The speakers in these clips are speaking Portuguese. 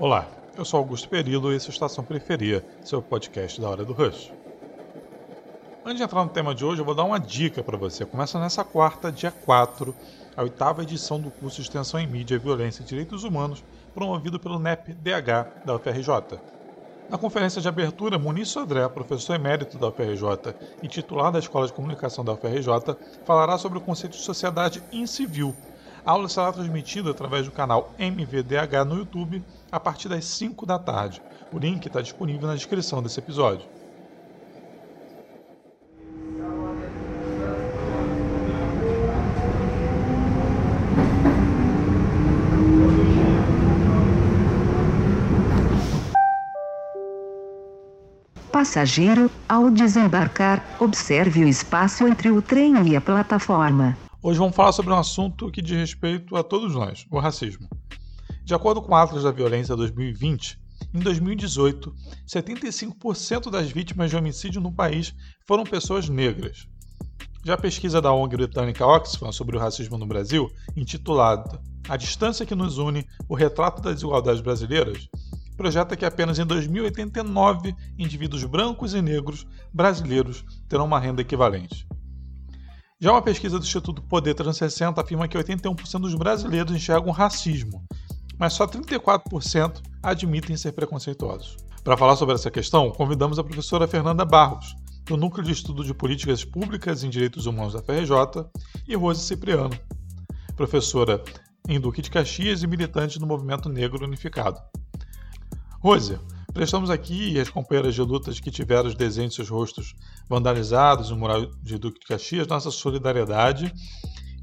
Olá, eu sou Augusto Perillo e esse é o Estação Periferia, seu podcast da Hora do Rush. Antes de entrar no tema de hoje, eu vou dar uma dica para você. Começa nessa quarta, dia 4, a oitava edição do curso de Extensão em Mídia, Violência e Direitos Humanos, promovido pelo NEP-DH da UFRJ. Na conferência de abertura, Muniz Sodré, professor emérito da UFRJ e titular da Escola de Comunicação da UFRJ, falará sobre o conceito de sociedade incivil. A aula será transmitida através do canal MVDH no YouTube a partir das 5 da tarde. O link está disponível na descrição desse episódio. Passageiro, ao desembarcar, observe o espaço entre o trem e a plataforma. Hoje vamos falar sobre um assunto que diz respeito a todos nós: o racismo. De acordo com o Atlas da Violência 2020, em 2018, 75% das vítimas de homicídio no país foram pessoas negras. Já a pesquisa da ONG britânica Oxfam sobre o racismo no Brasil, intitulada A Distância que nos une o retrato das desigualdades brasileiras, projeta que apenas em 2089 indivíduos brancos e negros brasileiros terão uma renda equivalente. Já uma pesquisa do Instituto Poder 360 afirma que 81% dos brasileiros enxergam racismo, mas só 34% admitem ser preconceituosos. Para falar sobre essa questão, convidamos a professora Fernanda Barros, do Núcleo de Estudo de Políticas Públicas em Direitos Humanos da FRJ, e Rose Cipriano, professora em Duque de Caxias e militante do Movimento Negro Unificado. Rose, prestamos aqui as companheiras de lutas que tiveram os desenhos de seus rostos vandalizados no mural de Duque de Caxias, nossa solidariedade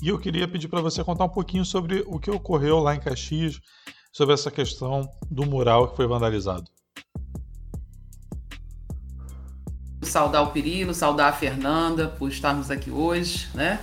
e eu queria pedir para você contar um pouquinho sobre o que ocorreu lá em Caxias, sobre essa questão do mural que foi vandalizado. Saudar o Pirilo, saudar a Fernanda por estarmos aqui hoje, né?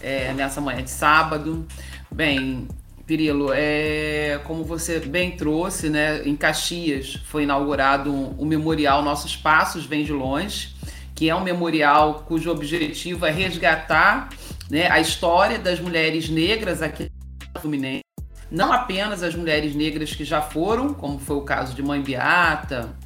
É, nessa manhã de sábado. Bem, Pirilo, é, como você bem trouxe, né, em Caxias foi inaugurado o um, um memorial Nossos Passos Vem de Longe, que é um memorial cujo objetivo é resgatar né, a história das mulheres negras aqui no Fluminense, não apenas as mulheres negras que já foram, como foi o caso de Mãe Beata,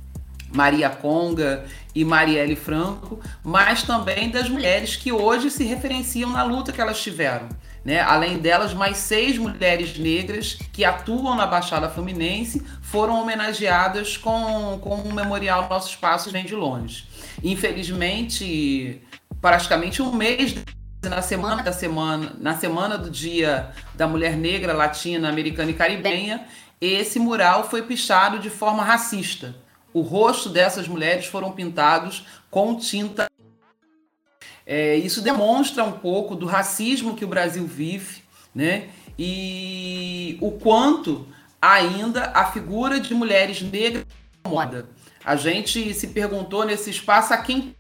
Maria Conga e Marielle Franco, mas também das mulheres que hoje se referenciam na luta que elas tiveram. Né? Além delas, mais seis mulheres negras que atuam na Baixada Fluminense foram homenageadas com, com um memorial Nossos Passos Vem de Longe. Infelizmente, praticamente um mês na semana da semana, na semana do Dia da Mulher Negra, Latina, Americana e Caribenha, esse mural foi pichado de forma racista. O rosto dessas mulheres foram pintados com tinta. É, isso demonstra um pouco do racismo que o Brasil vive, né? E o quanto ainda a figura de mulheres negras incomoda. A gente se perguntou nesse espaço a quem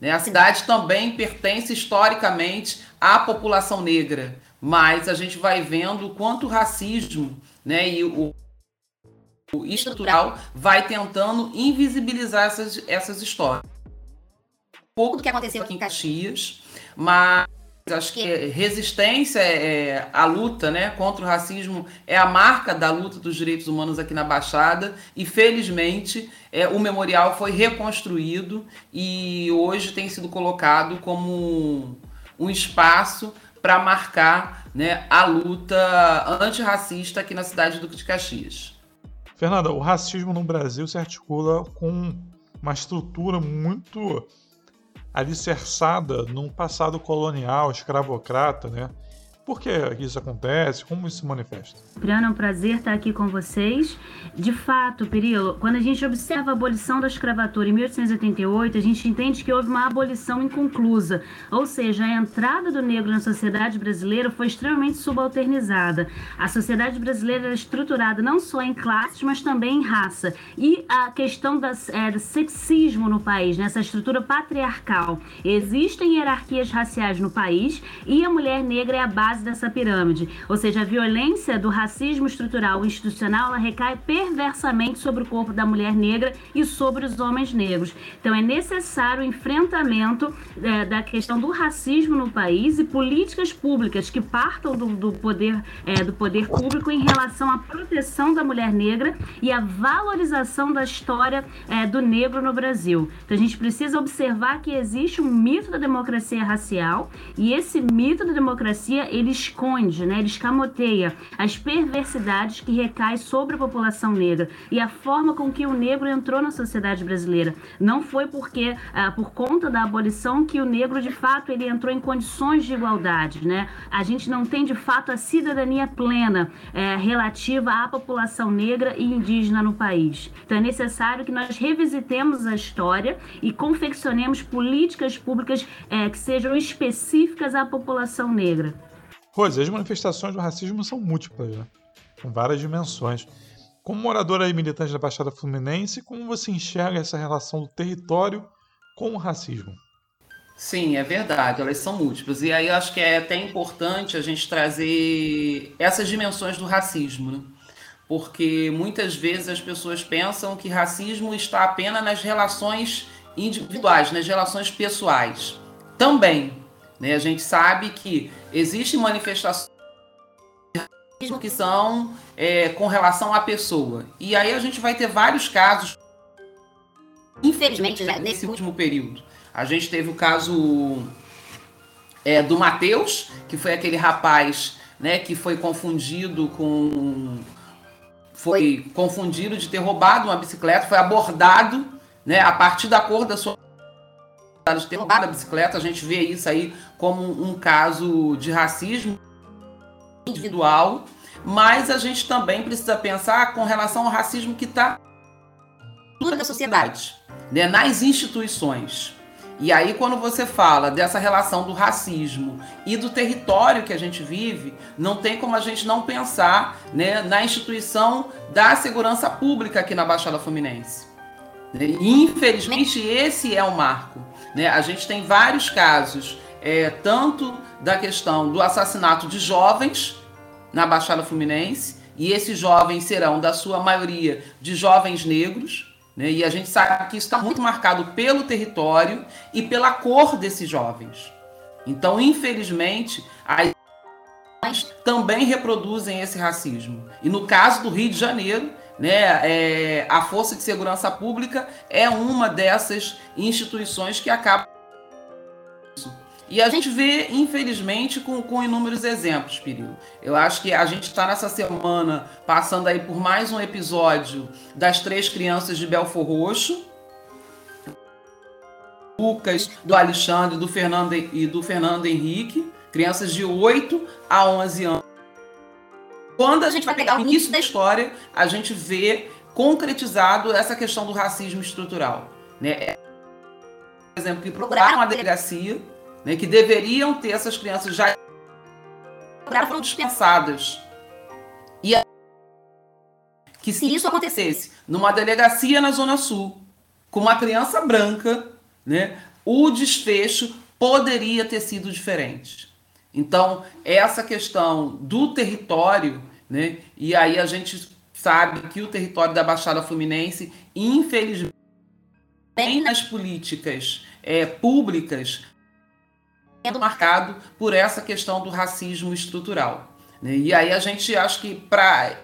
né? A cidade também pertence historicamente à população negra, mas a gente vai vendo quanto o racismo né, e o, o estrutural vai tentando invisibilizar essas, essas histórias. Pouco do que aconteceu aqui em Caxias, mas Acho que resistência é, a luta né, contra o racismo é a marca da luta dos direitos humanos aqui na Baixada e felizmente é, o memorial foi reconstruído e hoje tem sido colocado como um, um espaço para marcar né, a luta antirracista aqui na cidade do de Caxias. Fernanda, o racismo no Brasil se articula com uma estrutura muito alicerçada num passado colonial, escravocrata, né? Por que isso acontece? Como isso se manifesta? Priano, é um prazer estar aqui com vocês. De fato, Perilo, quando a gente observa a abolição da escravatura em 1888, a gente entende que houve uma abolição inconclusa, ou seja, a entrada do negro na sociedade brasileira foi extremamente subalternizada. A sociedade brasileira era estruturada não só em classes, mas também em raça. E a questão das, é, do sexismo no país, nessa né? estrutura patriarcal. Existem hierarquias raciais no país e a mulher negra é a base base dessa pirâmide. Ou seja, a violência do racismo estrutural e institucional ela recai perversamente sobre o corpo da mulher negra e sobre os homens negros. Então é necessário o enfrentamento é, da questão do racismo no país e políticas públicas que partam do, do poder é, do poder público em relação à proteção da mulher negra e à valorização da história é, do negro no Brasil. Então a gente precisa observar que existe um mito da democracia racial e esse mito da democracia ele esconde, né, ele escamoteia as perversidades que recaem sobre a população negra e a forma com que o negro entrou na sociedade brasileira. Não foi porque ah, por conta da abolição que o negro de fato ele entrou em condições de igualdade, né? A gente não tem de fato a cidadania plena é, relativa à população negra e indígena no país. Então é necessário que nós revisitemos a história e confeccionemos políticas públicas é, que sejam específicas à população negra. Rose, as manifestações do racismo são múltiplas, né? com várias dimensões. Como moradora e militante da Baixada Fluminense, como você enxerga essa relação do território com o racismo? Sim, é verdade, elas são múltiplas. E aí eu acho que é até importante a gente trazer essas dimensões do racismo, né? porque muitas vezes as pessoas pensam que racismo está apenas nas relações individuais, nas relações pessoais. Também, né? A gente sabe que existem manifestações que são é, com relação à pessoa. E aí a gente vai ter vários casos, infelizmente, nesse último período. A gente teve o caso é, do Matheus, que foi aquele rapaz né, que foi confundido com. Foi confundido de ter roubado uma bicicleta, foi abordado né, a partir da cor da sua. De ter roubado a bicicleta. A gente vê isso aí como um caso de racismo individual, mas a gente também precisa pensar com relação ao racismo que está na sociedade, né, nas instituições. E aí, quando você fala dessa relação do racismo e do território que a gente vive, não tem como a gente não pensar né, na instituição da segurança pública aqui na Baixada Fluminense. Infelizmente, esse é o marco. Né? A gente tem vários casos, é, tanto da questão do assassinato de jovens na Baixada Fluminense, e esses jovens serão, da sua maioria, de jovens negros né? E a gente sabe que isso está muito marcado pelo território e pela cor desses jovens. Então, infelizmente, as também reproduzem esse racismo. E no caso do Rio de Janeiro, né, é, a Força de Segurança Pública é uma dessas instituições que acaba e a gente vê, infelizmente, com, com inúmeros exemplos, Pirilo. Eu acho que a gente está nessa semana passando aí por mais um episódio das três crianças de Belfor Roxo. Lucas, do Alexandre do Fernando, e do Fernando Henrique. Crianças de 8 a 11 anos. Quando a gente vai pegar o início da história, a gente vê concretizado essa questão do racismo estrutural. Né? Por exemplo, que procuraram a delegacia né, que deveriam ter essas crianças já foram dispensadas. E a... que se isso acontecesse numa delegacia na Zona Sul, com uma criança branca, né, o desfecho poderia ter sido diferente. Então, essa questão do território, né, e aí a gente sabe que o território da Baixada Fluminense, infelizmente, tem nas políticas é, públicas sendo marcado por essa questão do racismo estrutural. Né? E aí a gente acha que para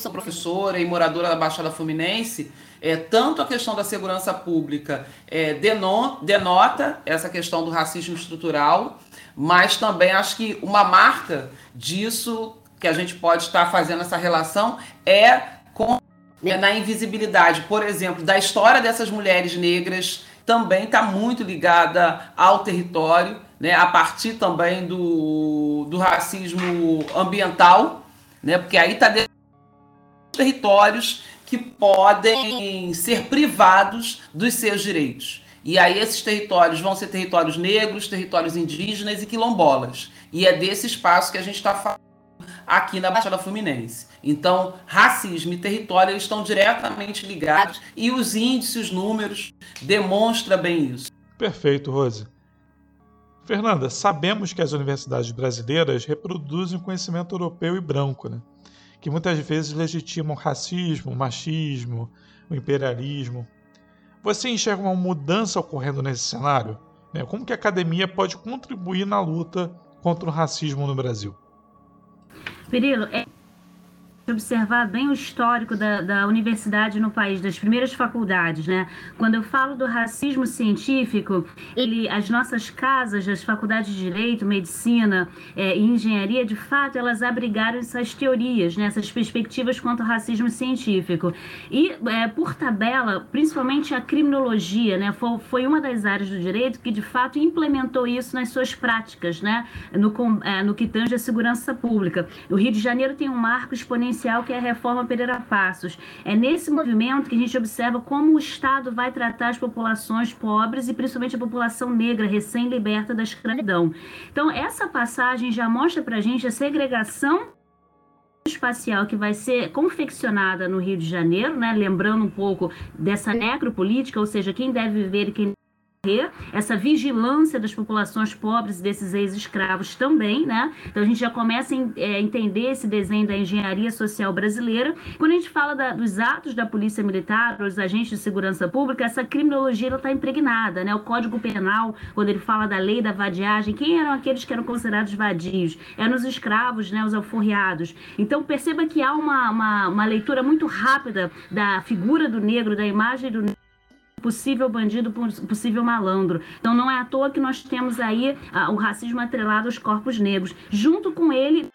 sou professora e moradora da Baixada Fluminense, é, tanto a questão da segurança pública é, denota essa questão do racismo estrutural, mas também acho que uma marca disso que a gente pode estar fazendo essa relação é com é na invisibilidade, por exemplo, da história dessas mulheres negras também está muito ligada ao território, né, a partir também do, do racismo ambiental, né, porque aí está dentro territórios que podem ser privados dos seus direitos. E aí esses territórios vão ser territórios negros, territórios indígenas e quilombolas. E é desse espaço que a gente está falando aqui na Baixada Fluminense. Então, racismo e território estão diretamente ligados e os índices, os números demonstram bem isso. Perfeito, Rose. Fernanda, sabemos que as universidades brasileiras reproduzem conhecimento europeu e branco, né? que muitas vezes legitimam racismo, machismo, o imperialismo. Você enxerga uma mudança ocorrendo nesse cenário? Né? Como que a academia pode contribuir na luta contra o racismo no Brasil? É observar bem o histórico da, da universidade no país, das primeiras faculdades, né? Quando eu falo do racismo científico, ele, as nossas casas, as faculdades de direito, medicina é, e engenharia, de fato, elas abrigaram essas teorias, né? essas perspectivas quanto ao racismo científico. E, é, por tabela, principalmente a criminologia, né? Foi, foi uma das áreas do direito que, de fato, implementou isso nas suas práticas, né? No, é, no que tange a segurança pública. O Rio de Janeiro tem um marco exponencial que é a reforma Pereira Passos. É nesse movimento que a gente observa como o Estado vai tratar as populações pobres e principalmente a população negra recém-liberta da escravidão. Então, essa passagem já mostra para a gente a segregação espacial que vai ser confeccionada no Rio de Janeiro, né? lembrando um pouco dessa necropolítica, ou seja, quem deve viver e quem essa vigilância das populações pobres desses ex-escravos também, né? Então a gente já começa a é, entender esse desenho da engenharia social brasileira. Quando a gente fala da, dos atos da polícia militar, os agentes de segurança pública, essa criminologia está impregnada, né? O Código Penal, quando ele fala da lei da vadiagem, quem eram aqueles que eram considerados vadios? Eram os escravos, né? Os alforriados. Então perceba que há uma, uma, uma leitura muito rápida da figura do negro, da imagem do negro possível bandido, possível malandro. Então não é à toa que nós temos aí ah, o racismo atrelado aos corpos negros. Junto com ele,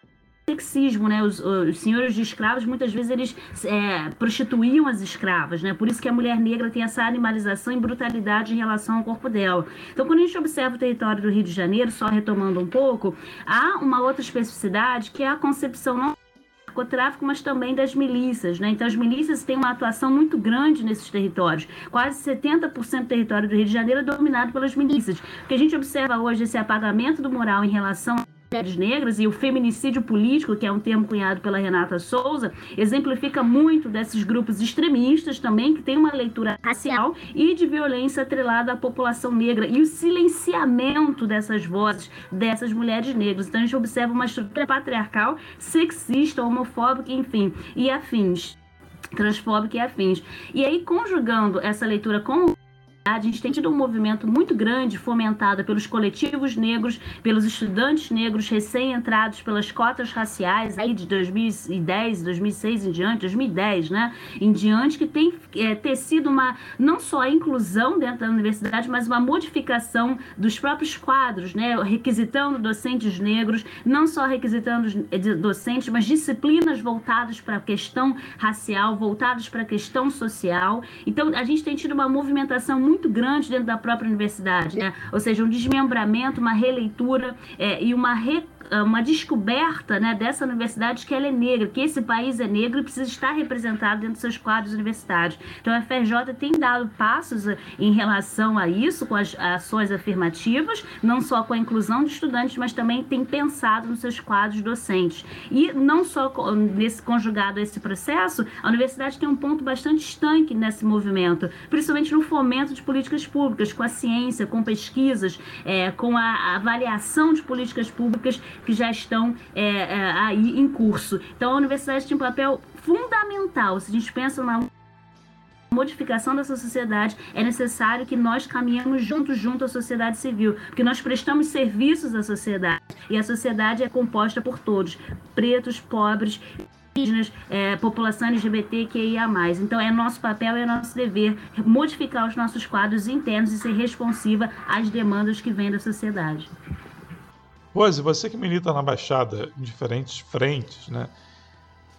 sexismo, né? Os, os, senhores de escravos muitas vezes eles é, prostituíam as escravas, né? Por isso que a mulher negra tem essa animalização e brutalidade em relação ao corpo dela. Então, quando a gente observa o território do Rio de Janeiro, só retomando um pouco, há uma outra especificidade que é a concepção não narcotráfico, mas também das milícias. Né? Então, as milícias têm uma atuação muito grande nesses territórios. Quase 70% do território do Rio de Janeiro é dominado pelas milícias. O que a gente observa hoje, esse apagamento do moral em relação mulheres negras e o feminicídio político, que é um termo cunhado pela Renata Souza, exemplifica muito desses grupos extremistas também, que tem uma leitura racial e de violência atrelada à população negra e o silenciamento dessas vozes, dessas mulheres negras. Então a gente observa uma estrutura patriarcal, sexista, homofóbica, enfim, e afins transfóbica e afins. E aí, conjugando essa leitura com a gente tem tido um movimento muito grande fomentado pelos coletivos negros, pelos estudantes negros recém-entrados pelas cotas raciais aí de 2010, 2006 em diante, 2010, né? Em diante, que tem é, tecido uma, não só a inclusão dentro da universidade, mas uma modificação dos próprios quadros, né? Requisitando docentes negros, não só requisitando docentes, mas disciplinas voltadas para a questão racial, voltadas para a questão social. Então, a gente tem tido uma movimentação muito muito grande dentro da própria universidade, né? Ou seja, um desmembramento, uma releitura é, e uma uma descoberta né, dessa universidade que ela é negra, que esse país é negro e precisa estar representado dentro dos seus quadros universitários. Então a FRJ tem dado passos ah, em relação a isso, com as ações afirmativas, não só com a inclusão de estudantes, mas também tem pensado nos seus quadros docentes. E não só nesse conjugado a esse processo, a universidade tem um ponto bastante estanque nesse movimento, principalmente no fomento de políticas públicas, com a ciência, com pesquisas, é, com a avaliação de políticas públicas que já estão é, é, aí em curso. Então, a universidade tem um papel fundamental. Se a gente pensa numa modificação dessa sociedade, é necessário que nós caminhemos juntos junto à sociedade civil, porque nós prestamos serviços à sociedade e a sociedade é composta por todos, pretos, pobres, indígenas, é, população LGBTQIA+. Então é nosso papel, é nosso dever modificar os nossos quadros internos e ser responsiva às demandas que vêm da sociedade. Rose, você que milita na Baixada em diferentes frentes, né?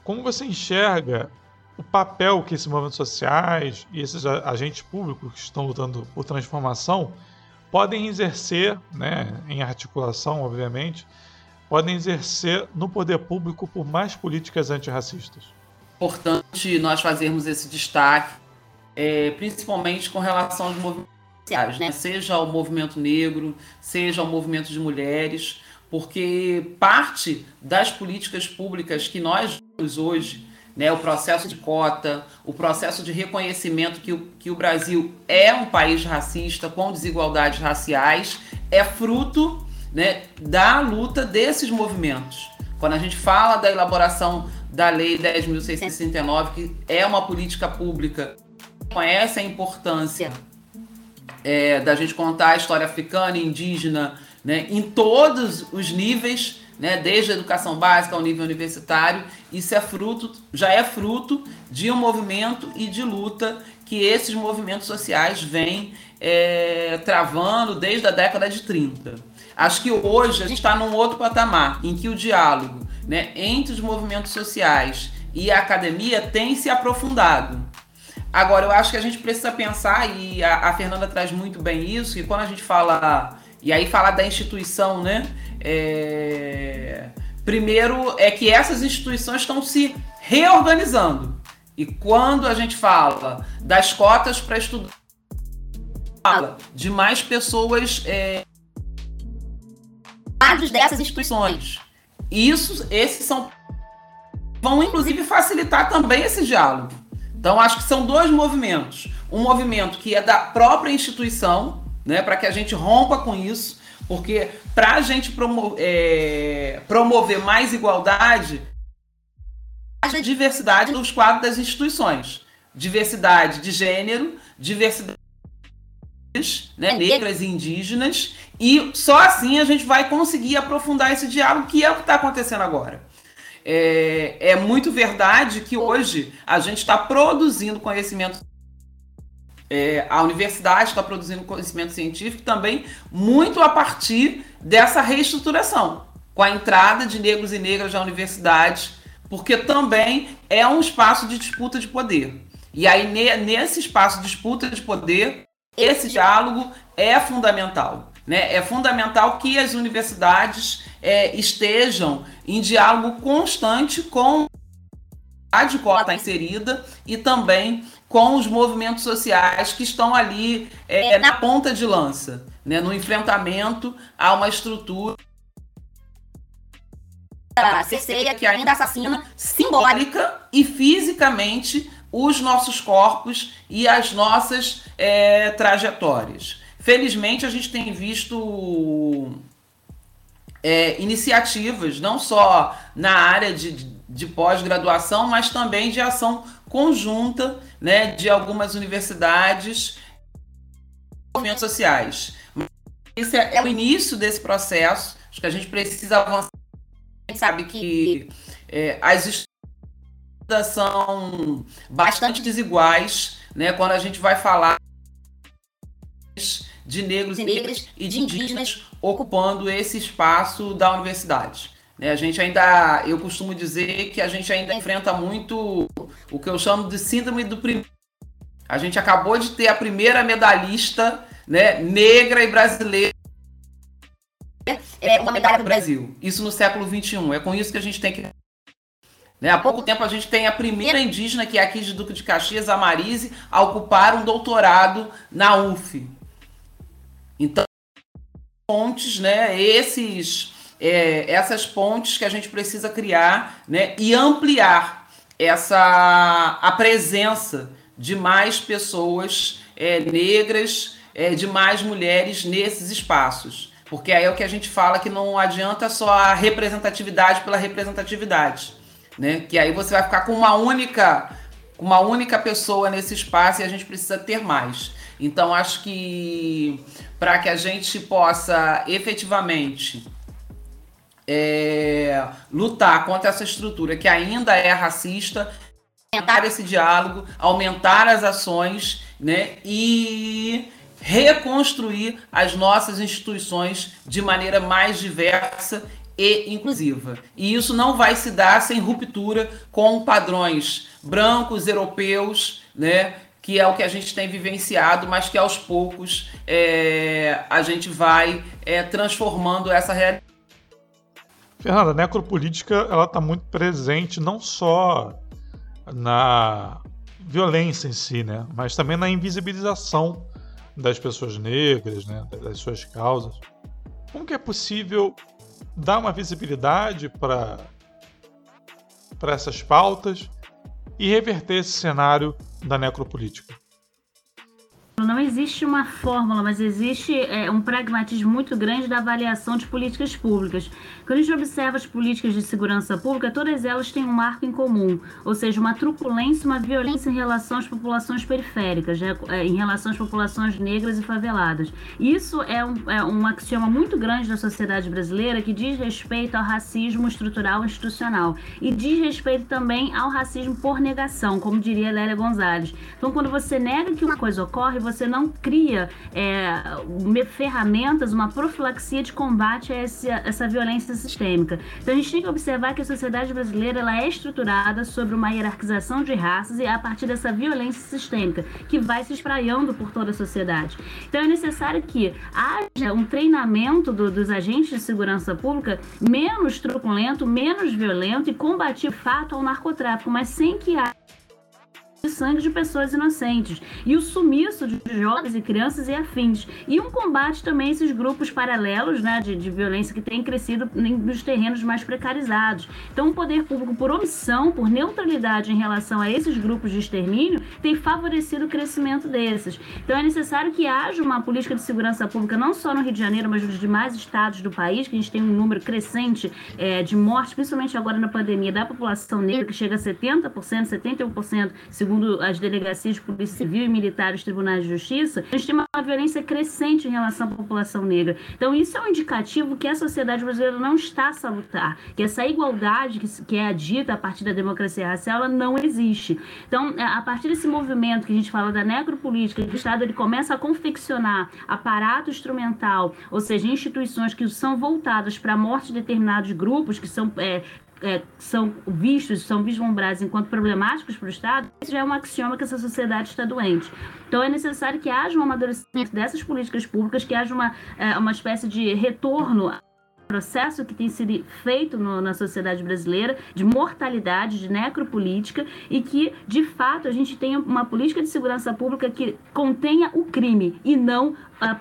Como você enxerga o papel que esses movimentos sociais e esses agentes públicos que estão lutando por transformação podem exercer, né, em articulação, obviamente, podem exercer no poder público por mais políticas antirracistas? Importante nós fazermos esse destaque, é, principalmente com relação aos movimentos sociais, né? seja o movimento negro, seja o movimento de mulheres, porque parte das políticas públicas que nós vemos hoje, né, o processo de cota, o processo de reconhecimento que o, que o Brasil é um país racista com desigualdades raciais, é fruto né, da luta desses movimentos. Quando a gente fala da elaboração da Lei 10.669, que é uma política pública, conhece a importância é, da gente contar a história africana indígena né, em todos os níveis, né, desde a educação básica ao nível universitário, isso é fruto, já é fruto de um movimento e de luta que esses movimentos sociais vêm é, travando desde a década de 30. Acho que hoje a gente está num outro patamar em que o diálogo né, entre os movimentos sociais e a academia tem se aprofundado. Agora, eu acho que a gente precisa pensar, e a, a Fernanda traz muito bem isso, que quando a gente fala, e aí falar da instituição, né? É, primeiro é que essas instituições estão se reorganizando. E quando a gente fala das cotas para estudar, fala de mais pessoas é, dessas instituições. Isso, esses são vão inclusive facilitar também esse diálogo. Então acho que são dois movimentos. Um movimento que é da própria instituição, né, para que a gente rompa com isso, porque para a gente promo é, promover mais igualdade, haja diversidade nos quadros das instituições. Diversidade de gênero, diversidade né, negras e indígenas, e só assim a gente vai conseguir aprofundar esse diálogo, que é o que está acontecendo agora. É, é, muito verdade que hoje a gente está produzindo conhecimento. É, a universidade está produzindo conhecimento científico também muito a partir dessa reestruturação, com a entrada de negros e negras na universidade, porque também é um espaço de disputa de poder. E aí, nesse espaço de disputa de poder, esse diálogo é fundamental. Né? É fundamental que as universidades é, estejam em diálogo constante com a de cota inserida e também com os movimentos sociais que estão ali é, na ponta de lança, né? no enfrentamento a uma estrutura cerceia que ainda assassina simbólica e fisicamente os nossos corpos e as nossas é, trajetórias. Felizmente, a gente tem visto é, iniciativas, não só na área de, de pós-graduação, mas também de ação conjunta né, de algumas universidades e movimentos sociais. Esse é, é o início desse processo, acho que a gente precisa avançar. A gente sabe que é, as estudas são bastante desiguais, né, quando a gente vai falar de negros e negras e de indígenas ocupando esse espaço da universidade. Né, a gente ainda, eu costumo dizer que a gente ainda enfrenta muito o que eu chamo de síndrome do primeiro. A gente acabou de ter a primeira medalhista né, negra e brasileira. É uma medalha do Brasil. Isso no século XXI. É com isso que a gente tem que. Né, há pouco tempo a gente tem a primeira indígena, que é aqui de Duque de Caxias, a Marise, a ocupar um doutorado na UF. Então, pontes, né? Esses, é, essas pontes que a gente precisa criar, né? E ampliar essa a presença de mais pessoas é, negras, é, de mais mulheres nesses espaços. Porque aí é o que a gente fala que não adianta só a representatividade pela representatividade, né? Que aí você vai ficar com uma única, uma única pessoa nesse espaço e a gente precisa ter mais. Então acho que para que a gente possa efetivamente é, lutar contra essa estrutura que ainda é racista, aumentar esse diálogo, aumentar as ações, né? E reconstruir as nossas instituições de maneira mais diversa e inclusiva. E isso não vai se dar sem ruptura com padrões brancos, europeus, né? que é o que a gente tem vivenciado, mas que aos poucos é, a gente vai é, transformando essa realidade. Fernanda, a necropolítica ela está muito presente não só na violência em si, né, mas também na invisibilização das pessoas negras, né, das suas causas. Como que é possível dar uma visibilidade para para essas pautas e reverter esse cenário da necropolítica? Não existe uma fórmula, mas existe é, um pragmatismo muito grande da avaliação de políticas públicas. Quando a gente observa as políticas de segurança pública, todas elas têm um marco em comum, ou seja, uma truculência, uma violência em relação às populações periféricas, né, é, em relação às populações negras e faveladas. Isso é um, é um axioma muito grande da sociedade brasileira que diz respeito ao racismo estrutural e institucional e diz respeito também ao racismo por negação, como diria Lélia Gonzalez. Então, quando você nega que uma coisa ocorre, você não cria é, ferramentas, uma profilaxia de combate a essa, essa violência sistêmica. Então a gente tem que observar que a sociedade brasileira ela é estruturada sobre uma hierarquização de raças e a partir dessa violência sistêmica que vai se espraiando por toda a sociedade. Então é necessário que haja um treinamento do, dos agentes de segurança pública menos truculento, menos violento e combatir fato ao narcotráfico, mas sem que haja de sangue de pessoas inocentes e o sumiço de jovens e crianças e afins. E um combate também a esses grupos paralelos né, de, de violência que têm crescido nos terrenos mais precarizados. Então, o poder público, por omissão, por neutralidade em relação a esses grupos de extermínio, tem favorecido o crescimento desses. Então, é necessário que haja uma política de segurança pública, não só no Rio de Janeiro, mas nos demais estados do país, que a gente tem um número crescente é, de mortes, principalmente agora na pandemia, da população negra, que chega a 70%, 71%, segundo segundo as delegacias de polícia civil e militar, os tribunais de justiça, a gente tem uma violência crescente em relação à população negra. Então, isso é um indicativo que a sociedade brasileira não está salutar, que essa igualdade que, que é dita a partir da democracia racial, ela não existe. Então, é, a partir desse movimento que a gente fala da necropolítica, que o Estado ele começa a confeccionar aparato instrumental, ou seja, instituições que são voltadas para a morte de determinados grupos, que são é, é, são vistos, são vislumbrados enquanto problemáticos para o Estado, isso já é um axioma que essa sociedade está doente. Então é necessário que haja um amadurecimento dessas políticas públicas, que haja uma, é, uma espécie de retorno processo que tem sido feito no, na sociedade brasileira de mortalidade, de necropolítica e que, de fato, a gente tenha uma política de segurança pública que contenha o crime e não a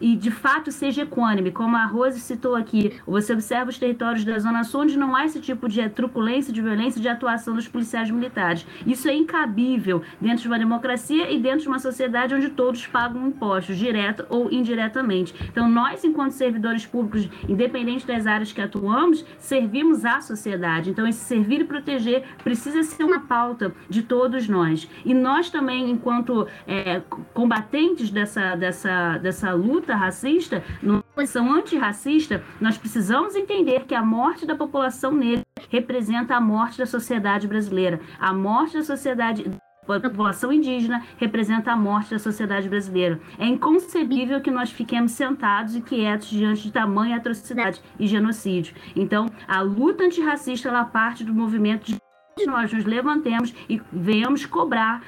e de fato seja equânime, como a Rose citou aqui. Você observa os territórios da Zona Sul onde não há esse tipo de truculência, de violência, de atuação dos policiais militares. Isso é incabível dentro de uma democracia e dentro de uma sociedade onde todos pagam impostos, direto ou indiretamente. Então, nós, enquanto servidores públicos, independente das áreas que atuamos, servimos à sociedade. Então, esse servir e proteger precisa ser uma pauta de todos nós. E nós também, enquanto é, combatentes dessa, dessa, dessa luta, luta racista, numa posição antirracista, nós precisamos entender que a morte da população negra representa a morte da sociedade brasileira. A morte da sociedade a população indígena representa a morte da sociedade brasileira. É inconcebível que nós fiquemos sentados e quietos diante de tamanha atrocidade e genocídio. Então, a luta antirracista ela parte do movimento de nós nos levantemos e venhamos cobrar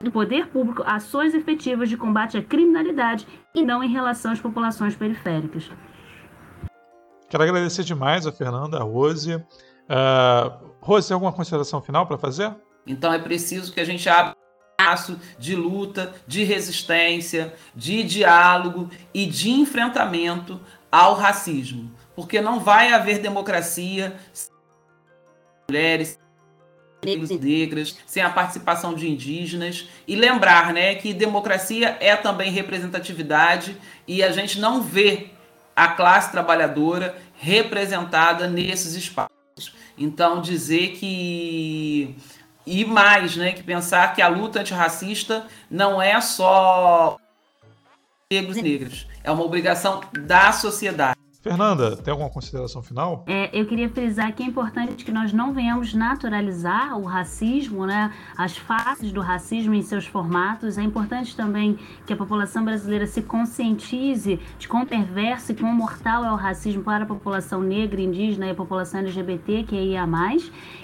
do poder público ações efetivas de combate à criminalidade e não em relação às populações periféricas. Quero agradecer demais a Fernanda, a Rose. Uh, Rose, tem alguma consideração final para fazer? Então é preciso que a gente abra espaço de luta, de resistência, de diálogo e de enfrentamento ao racismo. Porque não vai haver democracia sem mulheres, negros e negras, sem a participação de indígenas. E lembrar né, que democracia é também representatividade e a gente não vê a classe trabalhadora representada nesses espaços. Então, dizer que. E mais, né, que pensar que a luta antirracista não é só negros e negras, é uma obrigação da sociedade. Fernanda, tem alguma consideração final? É, eu queria frisar que é importante que nós não venhamos naturalizar o racismo, né? as faces do racismo em seus formatos. É importante também que a população brasileira se conscientize de quão perverso e quão mortal é o racismo para a população negra, indígena e a população LGBT, que é IA.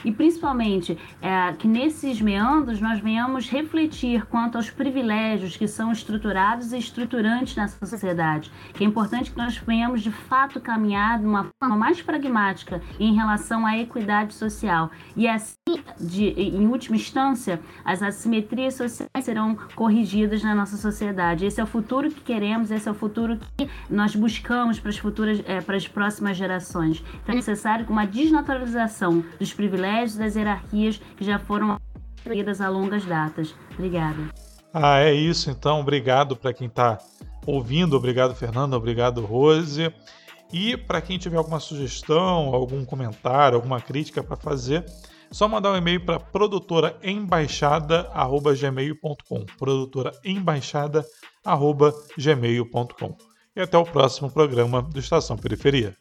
E principalmente é, que nesses meandros nós venhamos refletir quanto aos privilégios que são estruturados e estruturantes nessa sociedade. Que é importante que nós venhamos de fato fato caminhar de uma forma mais pragmática em relação à equidade social. E assim, de, em última instância, as assimetrias sociais serão corrigidas na nossa sociedade. Esse é o futuro que queremos, esse é o futuro que nós buscamos para as futuras, é, para as próximas gerações. Então é necessário uma desnaturalização dos privilégios, das hierarquias que já foram construídas a longas datas. Obrigada. Ah, é isso então. Obrigado para quem está ouvindo. Obrigado, Fernanda. Obrigado, Rose. E para quem tiver alguma sugestão, algum comentário, alguma crítica para fazer, só mandar um e-mail para produtoraembaixada@gmail.com. produtoraembaixada@gmail.com. E até o próximo programa do Estação Periferia.